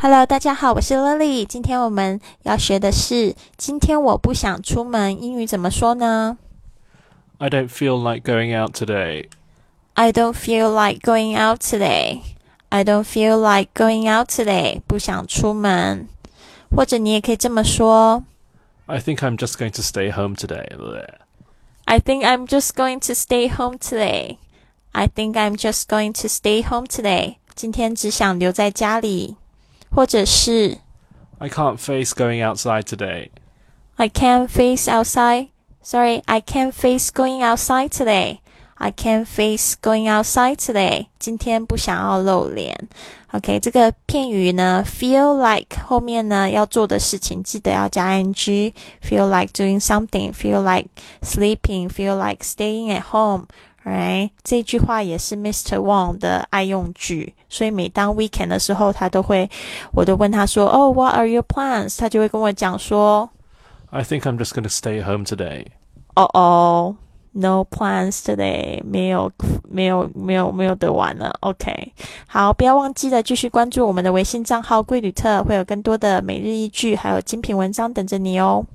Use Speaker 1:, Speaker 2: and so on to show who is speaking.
Speaker 1: Hello，大家好，我是 Lily。今天我们要学的是今天我不想出门，英语怎么说呢
Speaker 2: I don't feel like going out
Speaker 1: today.？I don't feel like going out today. I don't feel like going out today. 不想出门，或者你也可以这么说
Speaker 2: I think I'm just going to stay home today.
Speaker 1: I think I'm just going to stay home today. I think I'm just going to stay home today. 今天只想留在家里，或者是
Speaker 2: I can't face going outside today.
Speaker 1: I can't face outside. Sorry, I can't face going outside today. I can't face going outside today. 今天不想要露脸。OK，这个片语呢，feel like 后面呢要做的事情记得要加 ing。Feel like doing something. Feel like sleeping. Feel like staying at home. 这句话也是 mr wang 的爱用句所以每当 weekend 的时候他都会我都问他说 oh what are your plans 他就会跟我讲说
Speaker 2: i think i'm just gonna stay home today.
Speaker 1: 哦哦 no plans today 没有没有没有没有得玩了。Ok 好不要忘记了继续关注我们的微信账号贵旅特会有更多的每日一句还有精品文章等着你哦。